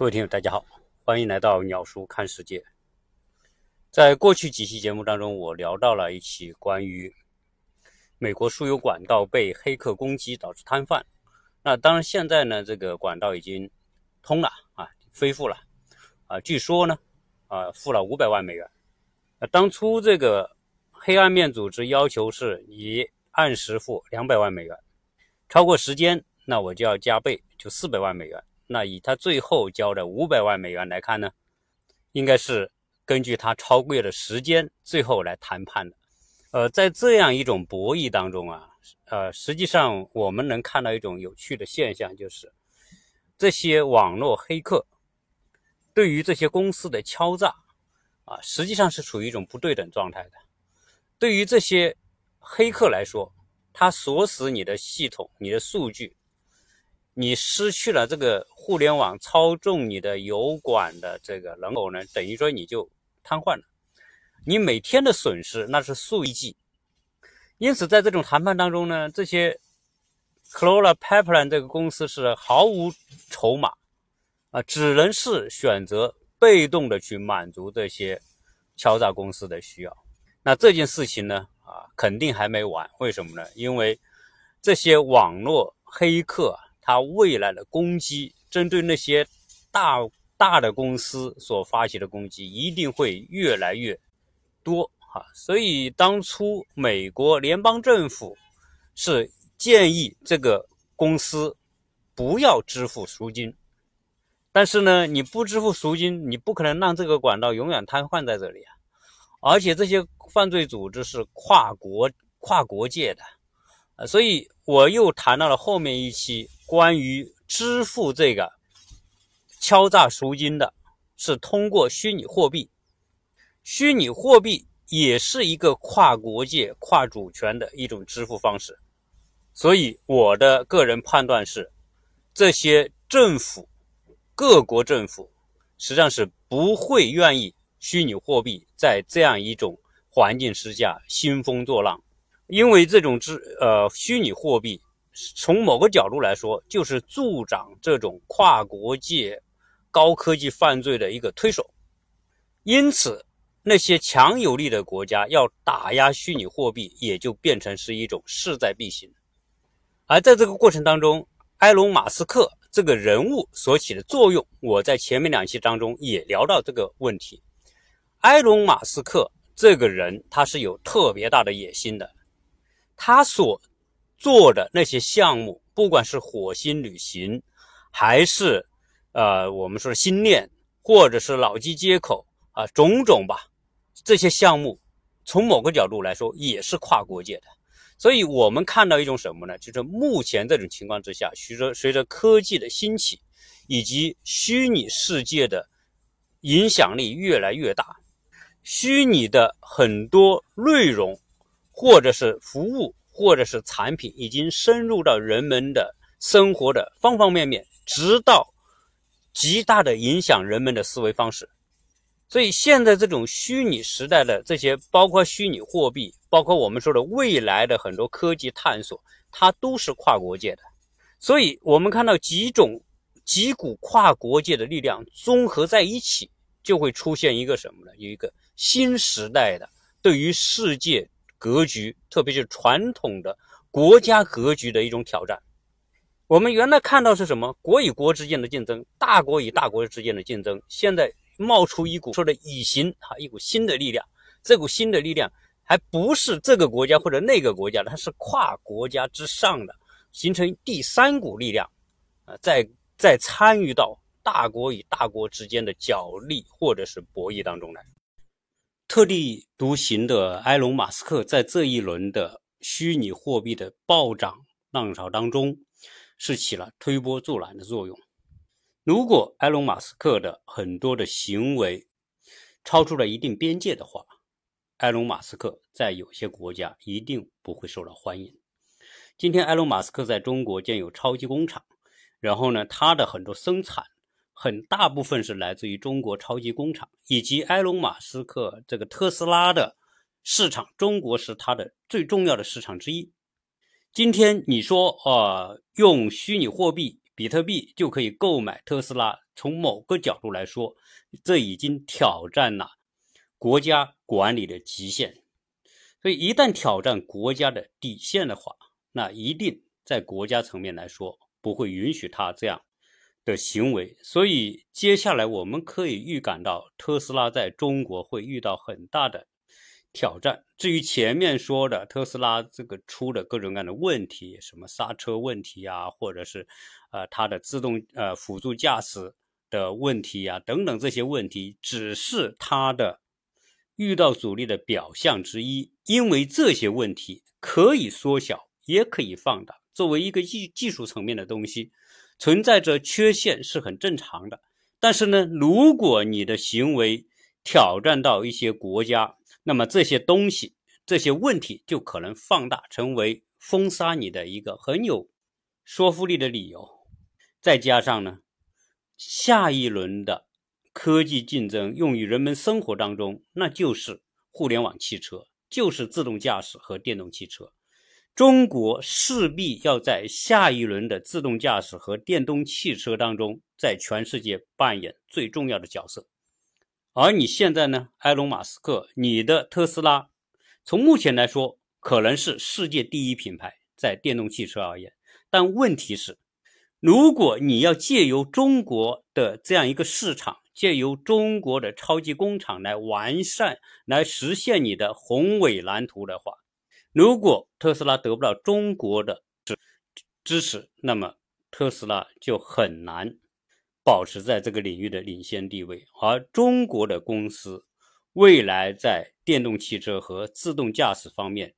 各位听友，大家好，欢迎来到鸟叔看世界。在过去几期节目当中，我聊到了一起关于美国输油管道被黑客攻击导致瘫痪。那当然，现在呢，这个管道已经通了啊，恢复了啊。据说呢，啊，付了五百万美元。那当初这个黑暗面组织要求是你按时付两百万美元，超过时间，那我就要加倍，就四百万美元。那以他最后交的五百万美元来看呢，应该是根据他超贵的时间最后来谈判的。呃，在这样一种博弈当中啊，呃，实际上我们能看到一种有趣的现象，就是这些网络黑客对于这些公司的敲诈啊，实际上是处于一种不对等状态的。对于这些黑客来说，他锁死你的系统、你的数据。你失去了这个互联网操纵你的油管的这个人口呢，等于说你就瘫痪了。你每天的损失那是数亿计。因此，在这种谈判当中呢，这些 c l o r a Pipeline 这个公司是毫无筹码啊，只能是选择被动的去满足这些敲诈公司的需要。那这件事情呢，啊，肯定还没完。为什么呢？因为这些网络黑客。他未来的攻击，针对那些大大的公司所发起的攻击，一定会越来越多哈。所以当初美国联邦政府是建议这个公司不要支付赎金，但是呢，你不支付赎金，你不可能让这个管道永远瘫痪在这里啊。而且这些犯罪组织是跨国跨国界的。呃所以我又谈到了后面一期关于支付这个敲诈赎金的，是通过虚拟货币。虚拟货币也是一个跨国界、跨主权的一种支付方式。所以我的个人判断是，这些政府、各国政府实际上是不会愿意虚拟货币在这样一种环境之下兴风作浪。因为这种资呃虚拟货币，从某个角度来说，就是助长这种跨国界高科技犯罪的一个推手。因此，那些强有力的国家要打压虚拟货币，也就变成是一种势在必行。而在这个过程当中，埃隆·马斯克这个人物所起的作用，我在前面两期当中也聊到这个问题。埃隆·马斯克这个人，他是有特别大的野心的。他所做的那些项目，不管是火星旅行，还是呃我们说的星链，或者是脑机接口啊，种种吧，这些项目从某个角度来说也是跨国界的。所以，我们看到一种什么呢？就是目前这种情况之下，随着随着科技的兴起，以及虚拟世界的影响力越来越大，虚拟的很多内容。或者是服务，或者是产品，已经深入到人们的生活的方方面面，直到极大的影响人们的思维方式。所以，现在这种虚拟时代的这些，包括虚拟货币，包括我们说的未来的很多科技探索，它都是跨国界的。所以，我们看到几种几股跨国界的力量综合在一起，就会出现一个什么呢？有一个新时代的对于世界。格局，特别是传统的国家格局的一种挑战。我们原来看到是什么？国与国之间的竞争，大国与大国之间的竞争。现在冒出一股说的异形哈，一股新的力量。这股新的力量还不是这个国家或者那个国家的，它是跨国家之上的，形成第三股力量啊，在在参与到大国与大国之间的角力或者是博弈当中来。特立独行的埃隆·马斯克在这一轮的虚拟货币的暴涨浪潮当中，是起了推波助澜的作用。如果埃隆·马斯克的很多的行为超出了一定边界的话，埃隆·马斯克在有些国家一定不会受到欢迎。今天，埃隆·马斯克在中国建有超级工厂，然后呢，他的很多生产。很大部分是来自于中国超级工厂以及埃隆·马斯克这个特斯拉的市场，中国是它的最重要的市场之一。今天你说，呃，用虚拟货币比特币就可以购买特斯拉。从某个角度来说，这已经挑战了国家管理的极限。所以，一旦挑战国家的底线的话，那一定在国家层面来说不会允许他这样的行为。所以，接下来我们可以预感到特斯拉在中国会遇到很大的挑战。至于前面说的特斯拉这个出的各种各样的问题，什么刹车问题啊，或者是呃它的自动呃辅助驾驶的问题啊等等这些问题，只是它的。遇到阻力的表象之一，因为这些问题可以缩小，也可以放大。作为一个技技术层面的东西，存在着缺陷是很正常的。但是呢，如果你的行为挑战到一些国家，那么这些东西、这些问题就可能放大，成为封杀你的一个很有说服力的理由。再加上呢，下一轮的。科技竞争用于人们生活当中，那就是互联网汽车，就是自动驾驶和电动汽车。中国势必要在下一轮的自动驾驶和电动汽车当中，在全世界扮演最重要的角色。而你现在呢，埃隆·马斯克，你的特斯拉，从目前来说可能是世界第一品牌，在电动汽车而言。但问题是，如果你要借由中国的这样一个市场，借由中国的超级工厂来完善、来实现你的宏伟蓝图的话，如果特斯拉得不到中国的支支持，那么特斯拉就很难保持在这个领域的领先地位。而中国的公司未来在电动汽车和自动驾驶方面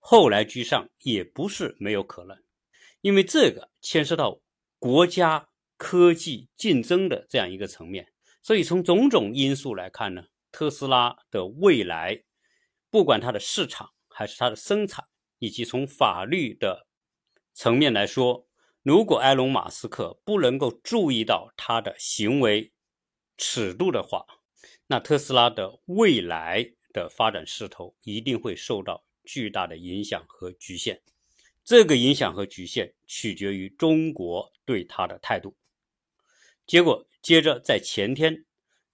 后来居上，也不是没有可能，因为这个牵涉到国家科技竞争的这样一个层面。所以，从种种因素来看呢，特斯拉的未来，不管它的市场还是它的生产，以及从法律的层面来说，如果埃隆·马斯克不能够注意到他的行为尺度的话，那特斯拉的未来的发展势头一定会受到巨大的影响和局限。这个影响和局限取决于中国对他的态度。结果，接着在前天，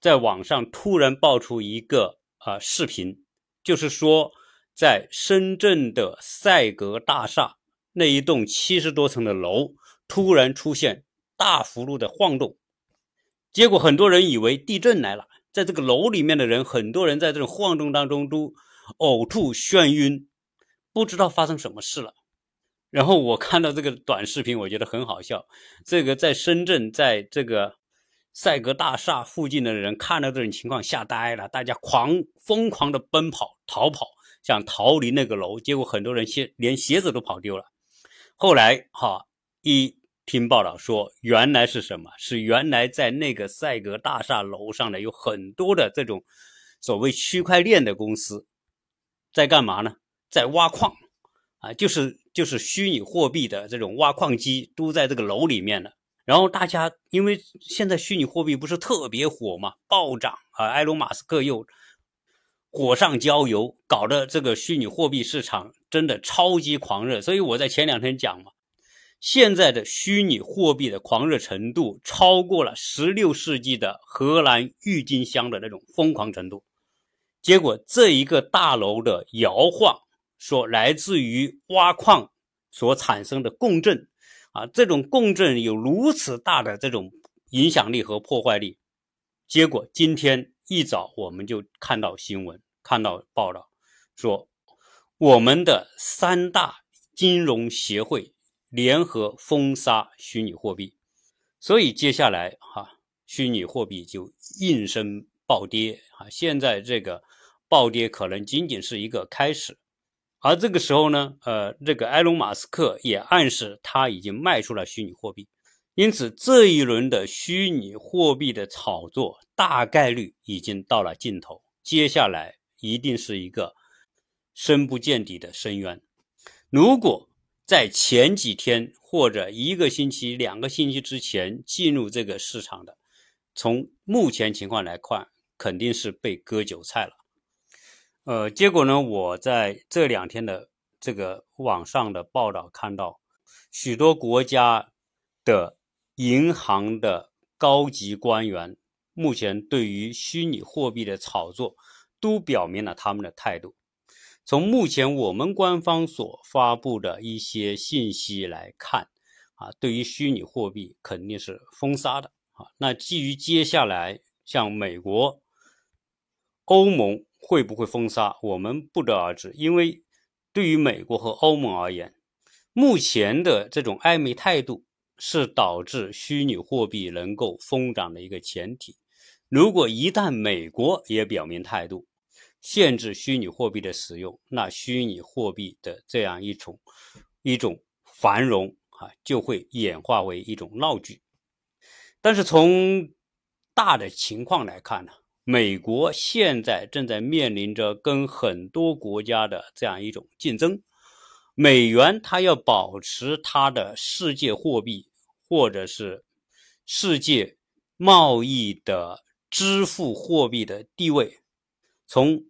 在网上突然爆出一个啊视频，就是说，在深圳的赛格大厦那一栋七十多层的楼，突然出现大幅度的晃动。结果很多人以为地震来了，在这个楼里面的人，很多人在这种晃动当中都呕吐、眩晕，不知道发生什么事了。然后我看到这个短视频，我觉得很好笑。这个在深圳，在这个赛格大厦附近的人看到这种情况吓呆了，大家狂疯狂的奔跑逃跑，想逃离那个楼。结果很多人鞋连鞋子都跑丢了。后来哈一听报道说，原来是什么？是原来在那个赛格大厦楼上呢，有很多的这种所谓区块链的公司在干嘛呢？在挖矿啊，就是。就是虚拟货币的这种挖矿机都在这个楼里面了。然后大家因为现在虚拟货币不是特别火嘛，暴涨啊！埃隆·马斯克又火上浇油，搞得这个虚拟货币市场真的超级狂热。所以我在前两天讲嘛，现在的虚拟货币的狂热程度超过了16世纪的荷兰郁金香的那种疯狂程度。结果这一个大楼的摇晃。说来自于挖矿所产生的共振啊，这种共振有如此大的这种影响力和破坏力。结果今天一早我们就看到新闻，看到报道说，我们的三大金融协会联合封杀虚拟货币，所以接下来哈，虚拟货币就应声暴跌啊。现在这个暴跌可能仅仅是一个开始。而这个时候呢，呃，这个埃隆·马斯克也暗示他已经卖出了虚拟货币，因此这一轮的虚拟货币的炒作大概率已经到了尽头，接下来一定是一个深不见底的深渊。如果在前几天或者一个星期、两个星期之前进入这个市场的，从目前情况来看，肯定是被割韭菜了。呃，结果呢？我在这两天的这个网上的报道看到，许多国家的银行的高级官员目前对于虚拟货币的炒作都表明了他们的态度。从目前我们官方所发布的一些信息来看，啊，对于虚拟货币肯定是封杀的啊。那基于接下来像美国、欧盟会不会封杀，我们不得而知。因为对于美国和欧盟而言，目前的这种暧昧态度是导致虚拟货币能够疯涨的一个前提。如果一旦美国也表明态度，限制虚拟货币的使用，那虚拟货币的这样一种一种繁荣啊，就会演化为一种闹剧。但是从大的情况来看呢，美国现在正在面临着跟很多国家的这样一种竞争，美元它要保持它的世界货币或者是世界贸易的支付货币的地位，从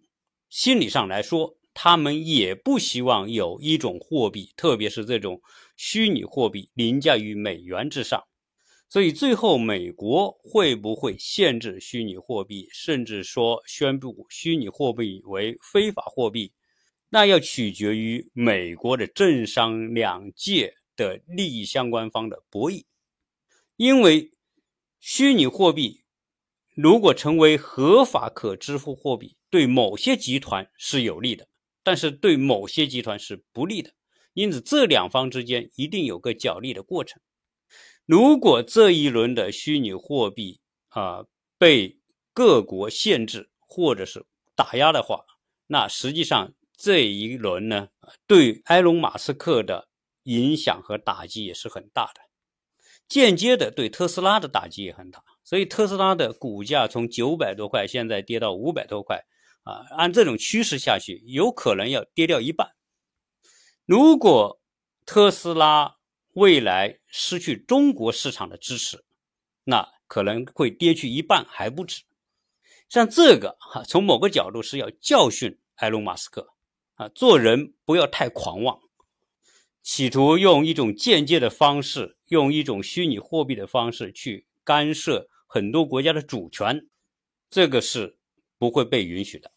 心理上来说，他们也不希望有一种货币，特别是这种虚拟货币凌驾于美元之上。所以，最后美国会不会限制虚拟货币，甚至说宣布虚拟货币为非法货币，那要取决于美国的政商两界的利益相关方的博弈。因为虚拟货币如果成为合法可支付货币，对某些集团是有利的，但是对某些集团是不利的，因此这两方之间一定有个角力的过程。如果这一轮的虚拟货币啊被各国限制或者是打压的话，那实际上这一轮呢对埃隆·马斯克的影响和打击也是很大的，间接的对特斯拉的打击也很大，所以特斯拉的股价从九百多块现在跌到五百多块。啊，按这种趋势下去，有可能要跌掉一半。如果特斯拉未来失去中国市场的支持，那可能会跌去一半还不止。像这个哈，从某个角度是要教训埃隆·马斯克啊，做人不要太狂妄，企图用一种间接的方式，用一种虚拟货币的方式去干涉很多国家的主权，这个是。不会被允许的。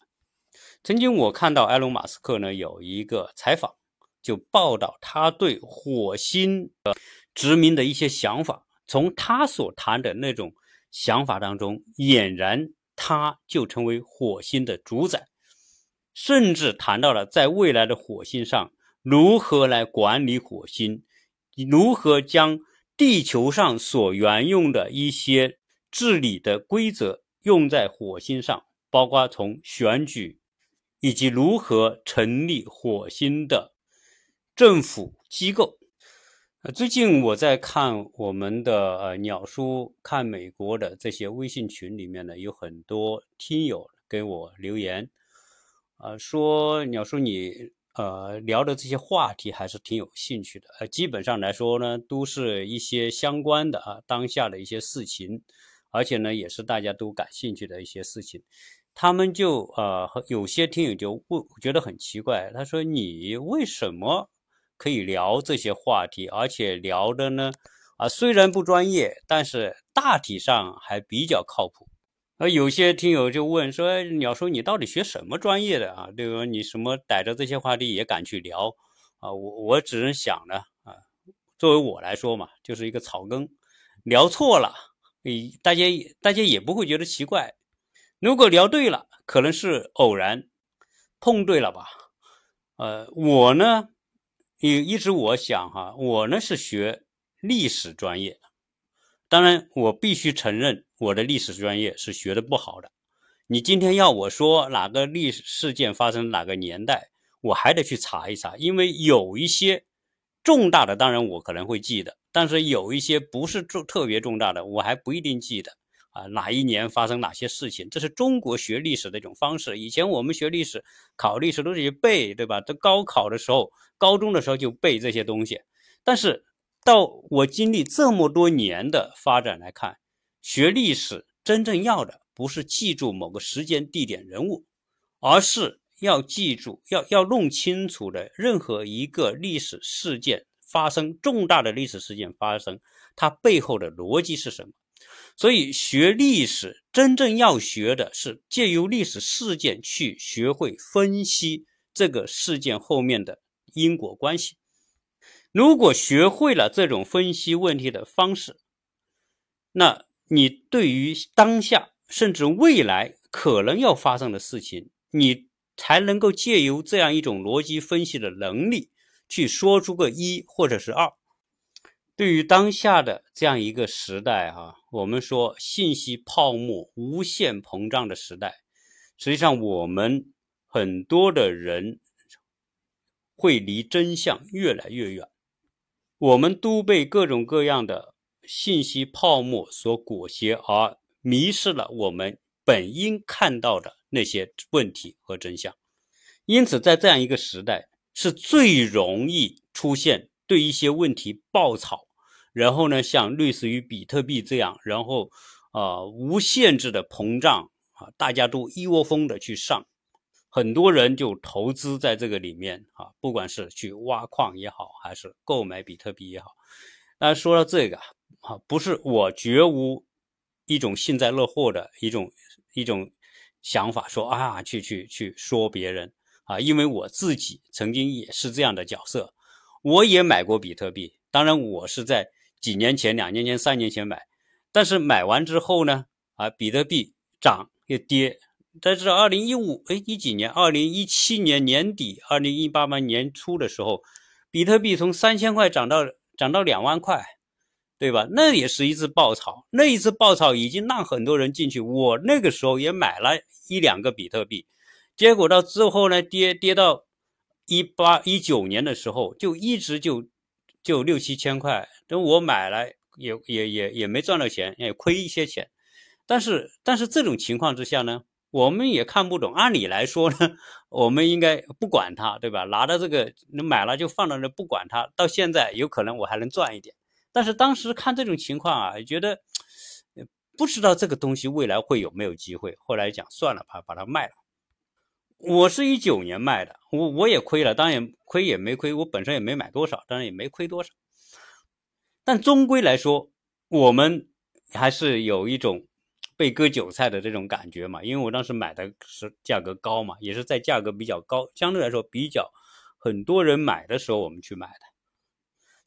曾经我看到埃隆·马斯克呢有一个采访，就报道他对火星的殖民的一些想法。从他所谈的那种想法当中，俨然他就成为火星的主宰，甚至谈到了在未来的火星上如何来管理火星，如何将地球上所沿用的一些治理的规则用在火星上。包括从选举，以及如何成立火星的政府机构。呃，最近我在看我们的呃鸟叔看美国的这些微信群里面呢，有很多听友给我留言，呃，说鸟叔你呃聊的这些话题还是挺有兴趣的。呃，基本上来说呢，都是一些相关的啊当下的一些事情，而且呢，也是大家都感兴趣的一些事情。他们就呃，有些听友就问，觉得很奇怪。他说：“你为什么可以聊这些话题，而且聊的呢？啊，虽然不专业，但是大体上还比较靠谱。”而有些听友就问说：“鸟叔，你到底学什么专业的啊？对吧？你什么逮着这些话题也敢去聊啊？”我我只能想呢，啊，作为我来说嘛，就是一个草根，聊错了，诶，大家大家也不会觉得奇怪。如果聊对了，可能是偶然碰对了吧？呃，我呢也一直我想哈，我呢是学历史专业，当然我必须承认我的历史专业是学的不好的。你今天要我说哪个历史事件发生哪个年代，我还得去查一查，因为有一些重大的，当然我可能会记得，但是有一些不是重特别重大的，我还不一定记得。啊，哪一年发生哪些事情？这是中国学历史的一种方式。以前我们学历史、考历史都是去背，对吧？都高考的时候、高中的时候就背这些东西。但是到我经历这么多年的发展来看，学历史真正要的不是记住某个时间、地点、人物，而是要记住、要要弄清楚的任何一个历史事件发生，重大的历史事件发生，它背后的逻辑是什么？所以学历史真正要学的是借由历史事件去学会分析这个事件后面的因果关系。如果学会了这种分析问题的方式，那你对于当下甚至未来可能要发生的事情，你才能够借由这样一种逻辑分析的能力，去说出个一或者是二。对于当下的这样一个时代，哈，我们说信息泡沫无限膨胀的时代，实际上我们很多的人会离真相越来越远。我们都被各种各样的信息泡沫所裹挟，而迷失了我们本应看到的那些问题和真相。因此，在这样一个时代，是最容易出现对一些问题爆炒，然后呢，像类似于比特币这样，然后啊无限制的膨胀啊，大家都一窝蜂的去上。很多人就投资在这个里面啊，不管是去挖矿也好，还是购买比特币也好。那说到这个啊，不是我绝无一种幸灾乐祸的一种一种想法，说啊去去去说别人啊，因为我自己曾经也是这样的角色，我也买过比特币。当然，我是在几年前、两年前、三年前买，但是买完之后呢，啊，比特币涨又跌。在这二零一五哎一几年，二零一七年年底，二零一八年初的时候，比特币从三千块涨到涨到两万块，对吧？那也是一次爆炒，那一次爆炒已经让很多人进去。我那个时候也买了一两个比特币，结果到之后呢，跌跌到一八一九年的时候，就一直就就六七千块。等我买了也也也也没赚到钱，也亏一些钱。但是但是这种情况之下呢？我们也看不懂，按理来说呢，我们应该不管它，对吧？拿到这个，你买了就放到那不管它。到现在有可能我还能赚一点，但是当时看这种情况啊，觉得不知道这个东西未来会有没有机会。后来讲算了，把把它卖了。我是一九年卖的，我我也亏了，当然亏也没亏，我本身也没买多少，当然也没亏多少。但终归来说，我们还是有一种。被割韭菜的这种感觉嘛，因为我当时买的是价格高嘛，也是在价格比较高，相对来说比较很多人买的时候我们去买的。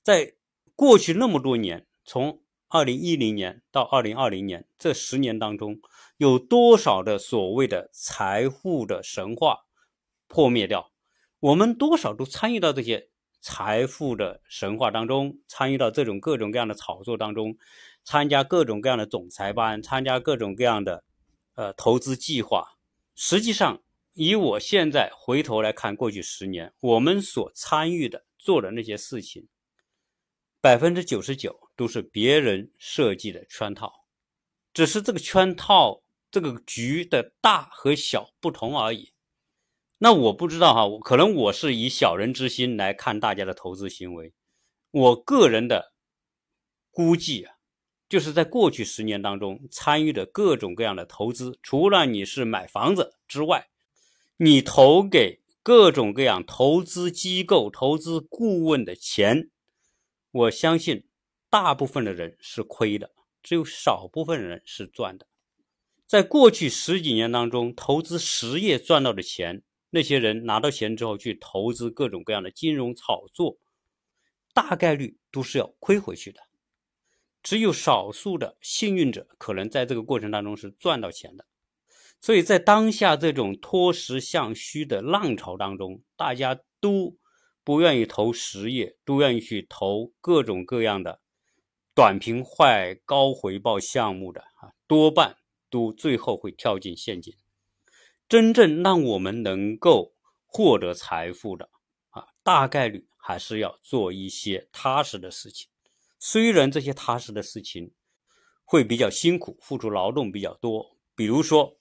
在过去那么多年，从二零一零年到二零二零年这十年当中，有多少的所谓的财富的神话破灭掉？我们多少都参与到这些财富的神话当中，参与到这种各种各样的炒作当中。参加各种各样的总裁班，参加各种各样的呃投资计划。实际上，以我现在回头来看，过去十年我们所参与的、做的那些事情，百分之九十九都是别人设计的圈套，只是这个圈套、这个局的大和小不同而已。那我不知道哈，可能我是以小人之心来看大家的投资行为。我个人的估计啊。就是在过去十年当中参与的各种各样的投资，除了你是买房子之外，你投给各种各样投资机构、投资顾问的钱，我相信大部分的人是亏的，只有少部分人是赚的。在过去十几年当中，投资实业赚到的钱，那些人拿到钱之后去投资各种各样的金融炒作，大概率都是要亏回去的。只有少数的幸运者可能在这个过程当中是赚到钱的，所以在当下这种脱实向虚的浪潮当中，大家都不愿意投实业，都愿意去投各种各样的短平快、高回报项目的啊，多半都最后会跳进陷阱。真正让我们能够获得财富的啊，大概率还是要做一些踏实的事情。虽然这些踏实的事情会比较辛苦，付出劳动比较多，比如说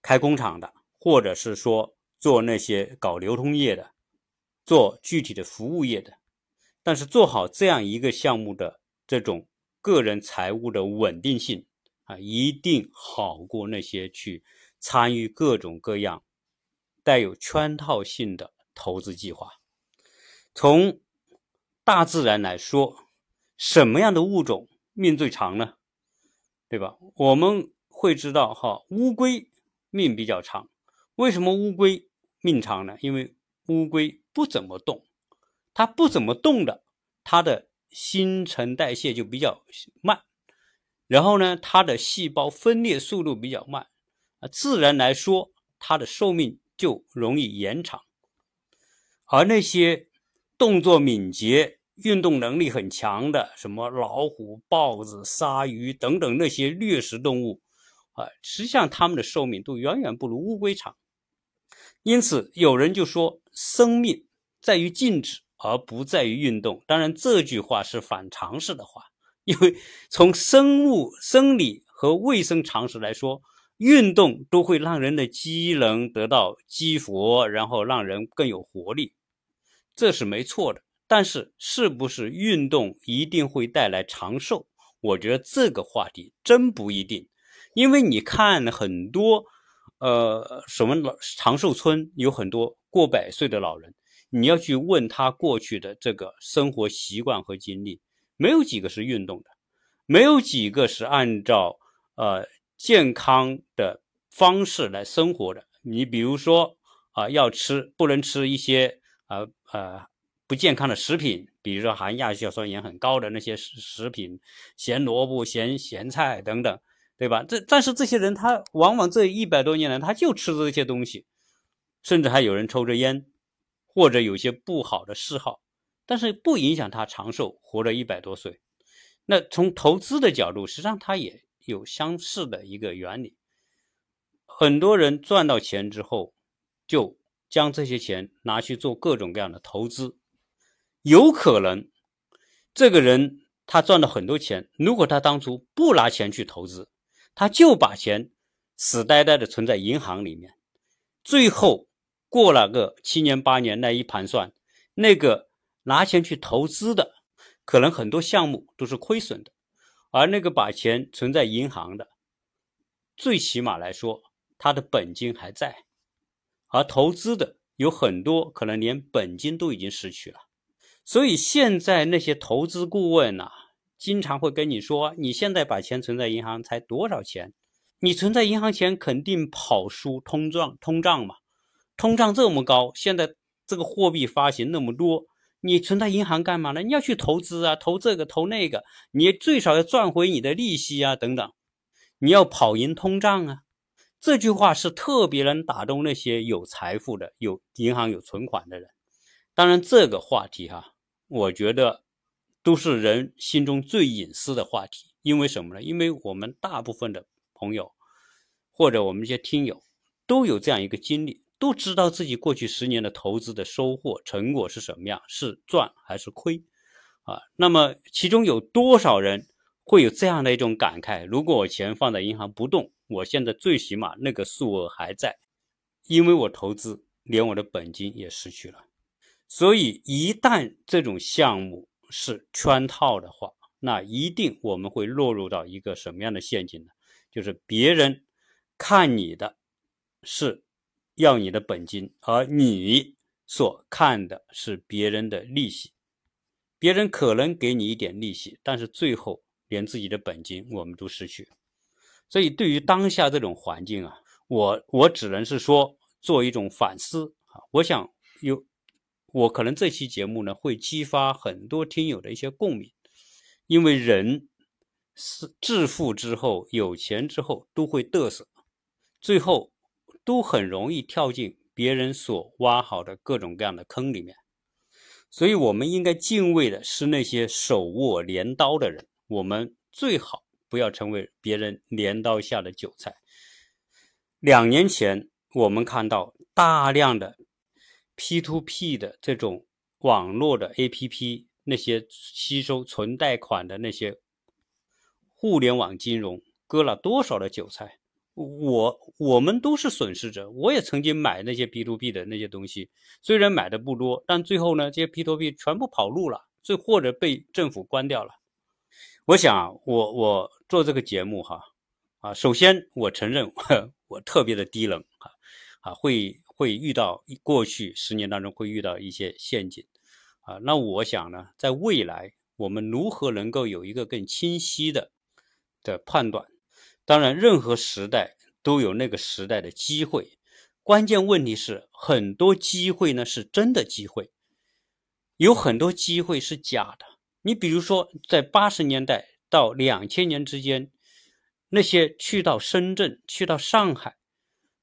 开工厂的，或者是说做那些搞流通业的，做具体的服务业的，但是做好这样一个项目的这种个人财务的稳定性啊，一定好过那些去参与各种各样带有圈套性的投资计划。从大自然来说，什么样的物种命最长呢？对吧？我们会知道哈，乌龟命比较长。为什么乌龟命长呢？因为乌龟不怎么动，它不怎么动的，它的新陈代谢就比较慢，然后呢，它的细胞分裂速度比较慢，啊，自然来说，它的寿命就容易延长。而那些动作敏捷、运动能力很强的，什么老虎、豹子、鲨鱼等等那些掠食动物，啊，实际上它们的寿命都远远不如乌龟长。因此，有人就说，生命在于静止，而不在于运动。当然，这句话是反常识的话，因为从生物生理和卫生常识来说，运动都会让人的机能得到激活，然后让人更有活力，这是没错的。但是，是不是运动一定会带来长寿？我觉得这个话题真不一定，因为你看很多。呃，什么老长寿村有很多过百岁的老人，你要去问他过去的这个生活习惯和经历，没有几个是运动的，没有几个是按照呃健康的方式来生活的。你比如说啊，要吃不能吃一些呃呃不健康的食品，比如说含亚硝酸盐很高的那些食食品，咸萝卜、咸咸菜等等。对吧？这但是这些人他往往这一百多年来他就吃这些东西，甚至还有人抽着烟，或者有些不好的嗜好，但是不影响他长寿，活了一百多岁。那从投资的角度，实际上它也有相似的一个原理。很多人赚到钱之后，就将这些钱拿去做各种各样的投资，有可能这个人他赚了很多钱，如果他当初不拿钱去投资。他就把钱死呆呆的存在银行里面，最后过了个七年八年，那一盘算，那个拿钱去投资的，可能很多项目都是亏损的，而那个把钱存在银行的，最起码来说，他的本金还在，而投资的有很多可能连本金都已经失去了，所以现在那些投资顾问呐。经常会跟你说，你现在把钱存在银行才多少钱？你存在银行钱肯定跑输通胀，通胀嘛，通胀这么高，现在这个货币发行那么多，你存在银行干嘛呢？你要去投资啊，投这个投那个，你最少要赚回你的利息啊，等等，你要跑赢通胀啊。这句话是特别能打动那些有财富的、有银行有存款的人。当然，这个话题哈，我觉得。都是人心中最隐私的话题，因为什么呢？因为我们大部分的朋友，或者我们一些听友，都有这样一个经历，都知道自己过去十年的投资的收获成果是什么样，是赚还是亏，啊，那么其中有多少人会有这样的一种感慨？如果我钱放在银行不动，我现在最起码那个数额还在，因为我投资连我的本金也失去了，所以一旦这种项目，是圈套的话，那一定我们会落入到一个什么样的陷阱呢？就是别人看你的是要你的本金，而你所看的是别人的利息。别人可能给你一点利息，但是最后连自己的本金我们都失去。所以，对于当下这种环境啊，我我只能是说做一种反思啊。我想有。我可能这期节目呢会激发很多听友的一些共鸣，因为人是致富之后、有钱之后都会嘚瑟，最后都很容易跳进别人所挖好的各种各样的坑里面。所以，我们应该敬畏的是那些手握镰刀的人，我们最好不要成为别人镰刀下的韭菜。两年前，我们看到大量的。P to P 的这种网络的 A P P，那些吸收存贷款的那些互联网金融，割了多少的韭菜？我我们都是损失者。我也曾经买那些 P to P 的那些东西，虽然买的不多，但最后呢，这些 P to P 全部跑路了，最或者被政府关掉了。我想，我我做这个节目哈啊，首先我承认我 特别的低冷啊啊会。会遇到过去十年当中会遇到一些陷阱，啊，那我想呢，在未来我们如何能够有一个更清晰的的判断？当然，任何时代都有那个时代的机会，关键问题是很多机会呢是真的机会，有很多机会是假的。你比如说，在八十年代到两千年之间，那些去到深圳、去到上海，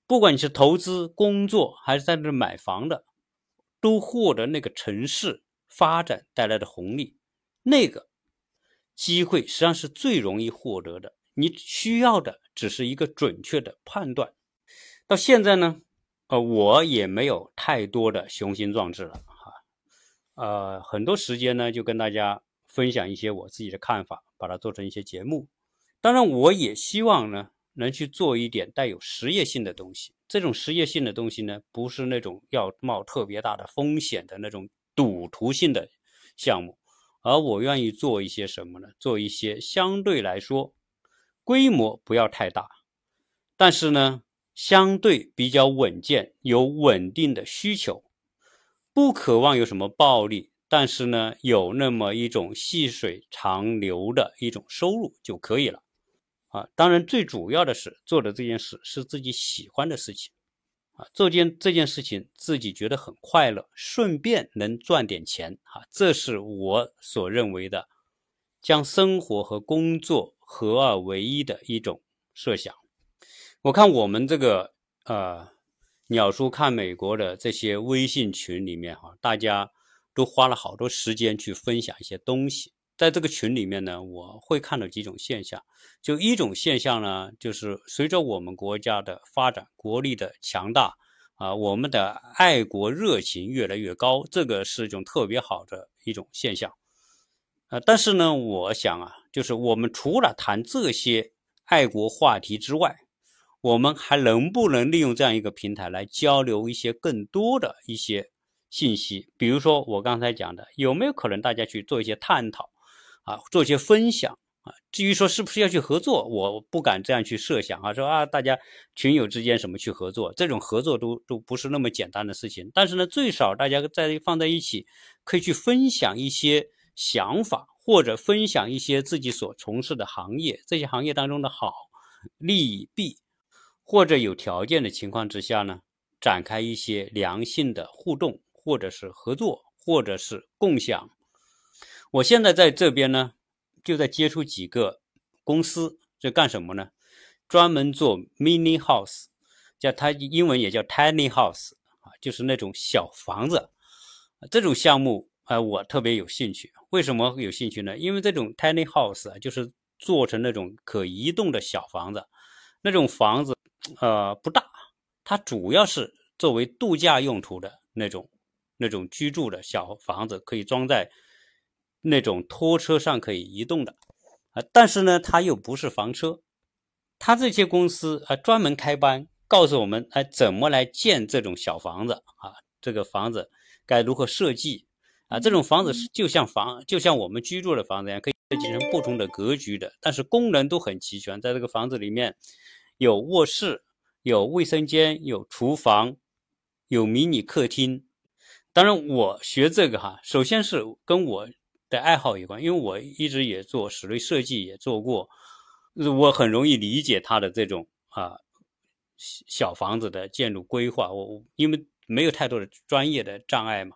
不管你是投资、工作还是在那买房的，都获得那个城市。发展带来的红利，那个机会实际上是最容易获得的。你需要的只是一个准确的判断。到现在呢，呃，我也没有太多的雄心壮志了哈。呃，很多时间呢，就跟大家分享一些我自己的看法，把它做成一些节目。当然，我也希望呢，能去做一点带有实业性的东西。这种实业性的东西呢，不是那种要冒特别大的风险的那种。赌徒性的项目，而我愿意做一些什么呢？做一些相对来说规模不要太大，但是呢，相对比较稳健、有稳定的需求，不渴望有什么暴利，但是呢，有那么一种细水长流的一种收入就可以了。啊，当然最主要的是做的这件事是自己喜欢的事情。啊，做件这件事情自己觉得很快乐，顺便能赚点钱啊，这是我所认为的将生活和工作合二为一的一种设想。我看我们这个呃鸟叔看美国的这些微信群里面哈，大家都花了好多时间去分享一些东西。在这个群里面呢，我会看到几种现象。就一种现象呢，就是随着我们国家的发展，国力的强大，啊，我们的爱国热情越来越高，这个是一种特别好的一种现象。呃，但是呢，我想啊，就是我们除了谈这些爱国话题之外，我们还能不能利用这样一个平台来交流一些更多的一些信息？比如说我刚才讲的，有没有可能大家去做一些探讨？啊，做一些分享啊。至于说是不是要去合作，我不敢这样去设想啊。说啊，大家群友之间什么去合作，这种合作都都不是那么简单的事情。但是呢，最少大家在放在一起，可以去分享一些想法，或者分享一些自己所从事的行业，这些行业当中的好利弊，或者有条件的情况之下呢，展开一些良性的互动，或者是合作，或者是共享。我现在在这边呢，就在接触几个公司，这干什么呢？专门做 mini house，叫它英文也叫 tiny house 啊，就是那种小房子。这种项目啊，我特别有兴趣。为什么有兴趣呢？因为这种 tiny house 啊，就是做成那种可移动的小房子。那种房子呃不大，它主要是作为度假用途的那种那种居住的小房子，可以装在。那种拖车上可以移动的，啊，但是呢，它又不是房车，它这些公司啊专门开班告诉我们，哎，怎么来建这种小房子啊？这个房子该如何设计啊？这种房子是就像房，就像我们居住的房子一样，可以设计成不同的格局的，但是功能都很齐全。在这个房子里面，有卧室，有卫生间，有厨房，有迷你客厅。当然，我学这个哈，首先是跟我。的爱好有关，因为我一直也做室内设计，也做过，我很容易理解他的这种啊小房子的建筑规划。我因为没有太多的专业的障碍嘛，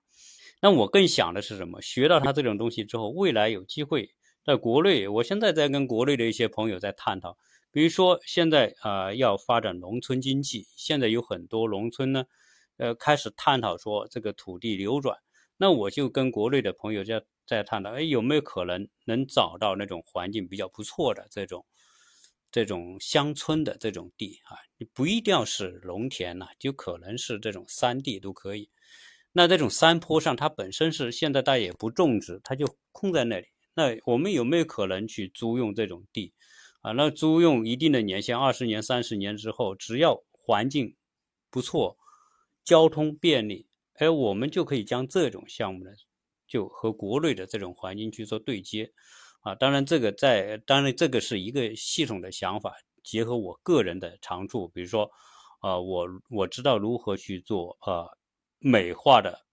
那我更想的是什么？学到他这种东西之后，未来有机会在国内，我现在在跟国内的一些朋友在探讨，比如说现在啊要发展农村经济，现在有很多农村呢，呃开始探讨说这个土地流转，那我就跟国内的朋友在。在探讨，哎，有没有可能能找到那种环境比较不错的这种这种乡村的这种地啊？你不一定要是农田呐，就可能是这种山地都可以。那这种山坡上，它本身是现在大家也不种植，它就空在那里。那我们有没有可能去租用这种地啊？那租用一定的年限，二十年、三十年之后，只要环境不错，交通便利，哎，我们就可以将这种项目呢。就和国内的这种环境去做对接，啊，当然这个在，当然这个是一个系统的想法，结合我个人的长处，比如说，啊，我我知道如何去做，呃，美化的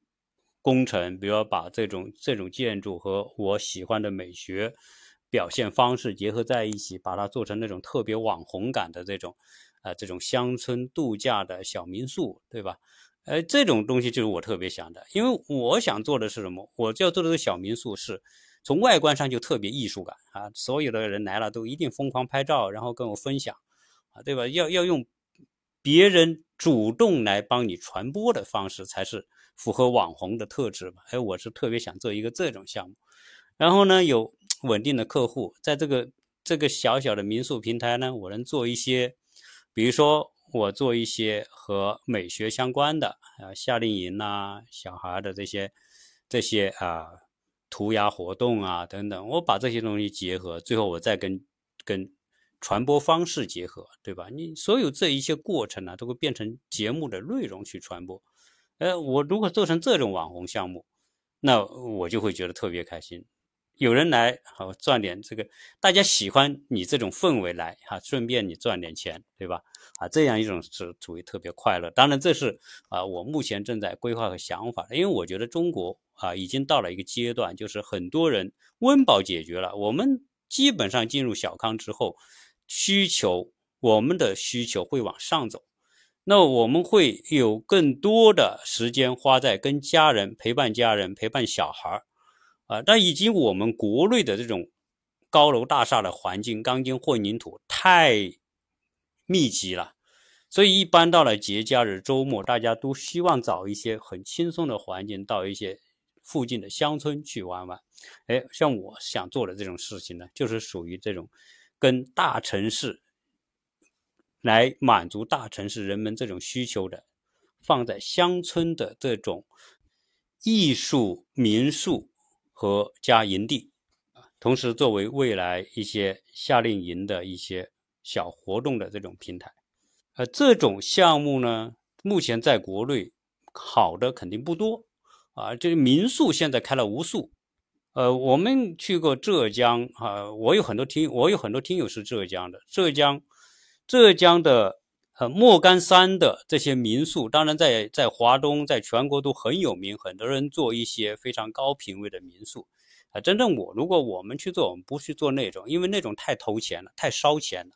工程，比如说把这种这种建筑和我喜欢的美学表现方式结合在一起，把它做成那种特别网红感的这种，呃，这种乡村度假的小民宿，对吧？哎，这种东西就是我特别想的，因为我想做的是什么？我就要做的这个小民宿是从外观上就特别艺术感啊，所有的人来了都一定疯狂拍照，然后跟我分享，啊，对吧？要要用别人主动来帮你传播的方式才是。符合网红的特质吧？哎，我是特别想做一个这种项目，然后呢，有稳定的客户，在这个这个小小的民宿平台呢，我能做一些，比如说我做一些和美学相关的啊，夏令营呐，小孩的这些这些啊涂鸦活动啊等等，我把这些东西结合，最后我再跟跟传播方式结合，对吧？你所有这一些过程呢，都会变成节目的内容去传播。呃，我如果做成这种网红项目，那我就会觉得特别开心。有人来，好赚点这个，大家喜欢你这种氛围来，哈，顺便你赚点钱，对吧？啊，这样一种是属于特别快乐。当然，这是啊，我目前正在规划和想法。因为我觉得中国啊，已经到了一个阶段，就是很多人温饱解决了，我们基本上进入小康之后，需求我们的需求会往上走。那我们会有更多的时间花在跟家人陪伴家人、陪伴小孩儿，啊，但以及我们国内的这种高楼大厦的环境、钢筋混凝土太密集了，所以一般到了节假日、周末，大家都希望找一些很轻松的环境，到一些附近的乡村去玩玩。哎，像我想做的这种事情呢，就是属于这种跟大城市。来满足大城市人们这种需求的，放在乡村的这种艺术民宿和加营地啊，同时作为未来一些夏令营的一些小活动的这种平台，呃，这种项目呢，目前在国内好的肯定不多啊。这个民宿现在开了无数，呃，我们去过浙江啊，我有很多听，我有很多听友是浙江的，浙江。浙江的呃莫干山的这些民宿，当然在在华东，在全国都很有名，很多人做一些非常高品位的民宿啊。真正我如果我们去做，我们不去做那种，因为那种太投钱了，太烧钱了。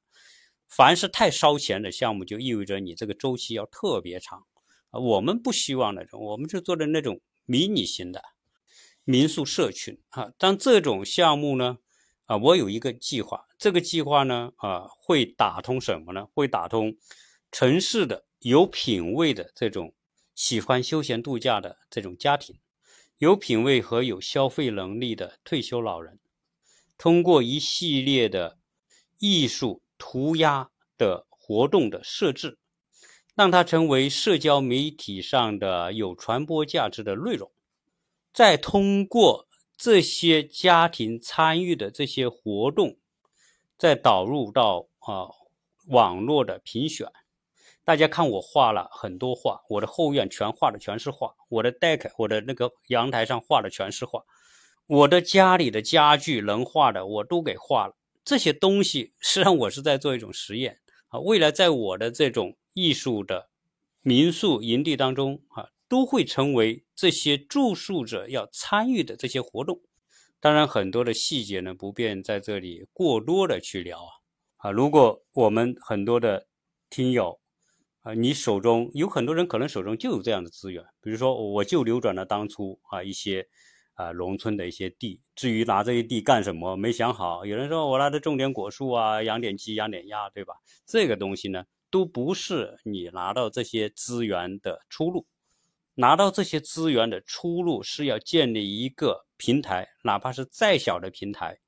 凡是太烧钱的项目，就意味着你这个周期要特别长啊。我们不希望那种，我们就做的那种迷你型的民宿社群啊。但这种项目呢？啊，我有一个计划，这个计划呢，啊，会打通什么呢？会打通城市的有品位的这种喜欢休闲度假的这种家庭，有品位和有消费能力的退休老人，通过一系列的艺术涂鸦的活动的设置，让它成为社交媒体上的有传播价值的内容，再通过。这些家庭参与的这些活动，再导入到啊网络的评选，大家看我画了很多画，我的后院全画的全是画，我的 deck 我的那个阳台上画的全是画，我的家里的家具能画的我都给画了。这些东西实际上我是在做一种实验啊，未来在我的这种艺术的民宿营地当中啊。都会成为这些住宿者要参与的这些活动。当然，很多的细节呢不便在这里过多的去聊啊。啊，如果我们很多的听友啊，你手中有很多人可能手中就有这样的资源，比如说我就流转了当初啊一些啊农村的一些地，至于拿这些地干什么没想好。有人说我拿着种点果树啊，养点鸡，养点鸭，对吧？这个东西呢都不是你拿到这些资源的出路。拿到这些资源的出路是要建立一个平台，哪怕是再小的平台，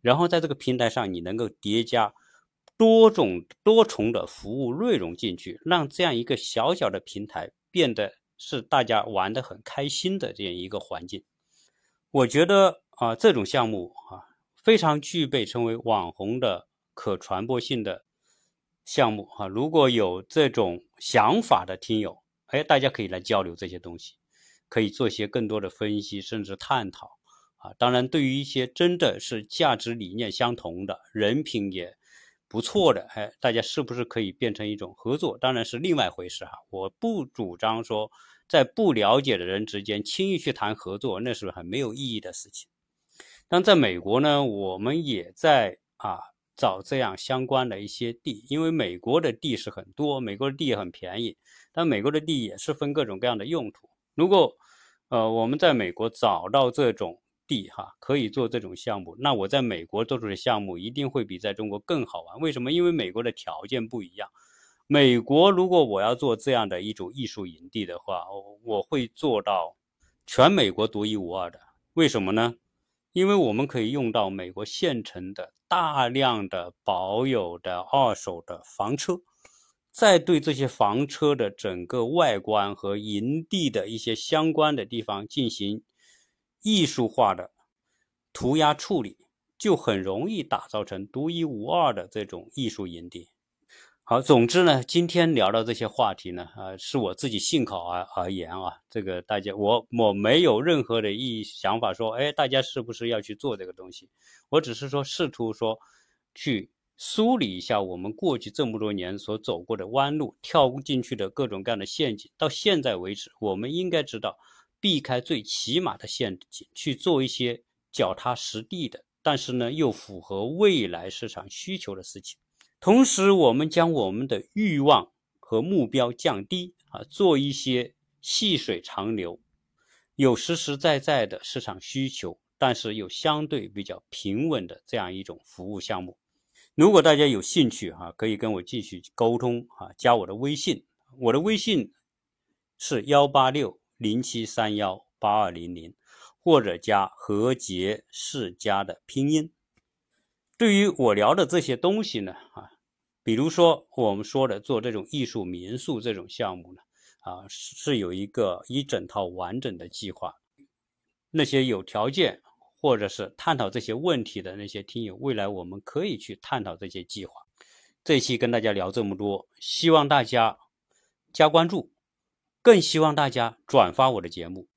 然后在这个平台上你能够叠加多种多重的服务内容进去，让这样一个小小的平台变得是大家玩得很开心的这样一个环境。我觉得啊，这种项目啊非常具备成为网红的可传播性的项目啊。如果有这种想法的听友。哎，大家可以来交流这些东西，可以做些更多的分析，甚至探讨啊。当然，对于一些真的是价值理念相同的人品也不错的，哎，大家是不是可以变成一种合作？当然是另外一回事哈。我不主张说在不了解的人之间轻易去谈合作，那是很没有意义的事情。但在美国呢，我们也在啊找这样相关的一些地，因为美国的地是很多，美国的地也很便宜，但美国的地也是分各种各样的用途。如果呃我们在美国找到这种地哈，可以做这种项目，那我在美国做出的项目一定会比在中国更好玩。为什么？因为美国的条件不一样。美国如果我要做这样的一种艺术营地的话，我会做到全美国独一无二的。为什么呢？因为我们可以用到美国现成的大量的保有的二手的房车，再对这些房车的整个外观和营地的一些相关的地方进行艺术化的涂鸦处理，就很容易打造成独一无二的这种艺术营地。好，总之呢，今天聊到这些话题呢，啊，是我自己信口而而言啊，这个大家我我没有任何的意想法说，哎，大家是不是要去做这个东西？我只是说试图说去梳理一下我们过去这么多年所走过的弯路，跳进去的各种各样的陷阱。到现在为止，我们应该知道避开最起码的陷阱，去做一些脚踏实地的，但是呢又符合未来市场需求的事情。同时，我们将我们的欲望和目标降低啊，做一些细水长流、有实实在在的市场需求，但是又相对比较平稳的这样一种服务项目。如果大家有兴趣哈，可以跟我继续沟通啊，加我的微信，我的微信是幺八六零七三幺八二零零，或者加何杰世家的拼音。对于我聊的这些东西呢，啊。比如说，我们说的做这种艺术民宿这种项目呢，啊，是有一个一整套完整的计划。那些有条件或者是探讨这些问题的那些听友，未来我们可以去探讨这些计划。这一期跟大家聊这么多，希望大家加关注，更希望大家转发我的节目。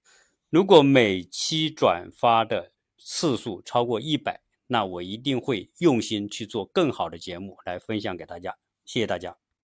如果每期转发的次数超过一百。那我一定会用心去做更好的节目来分享给大家，谢谢大家。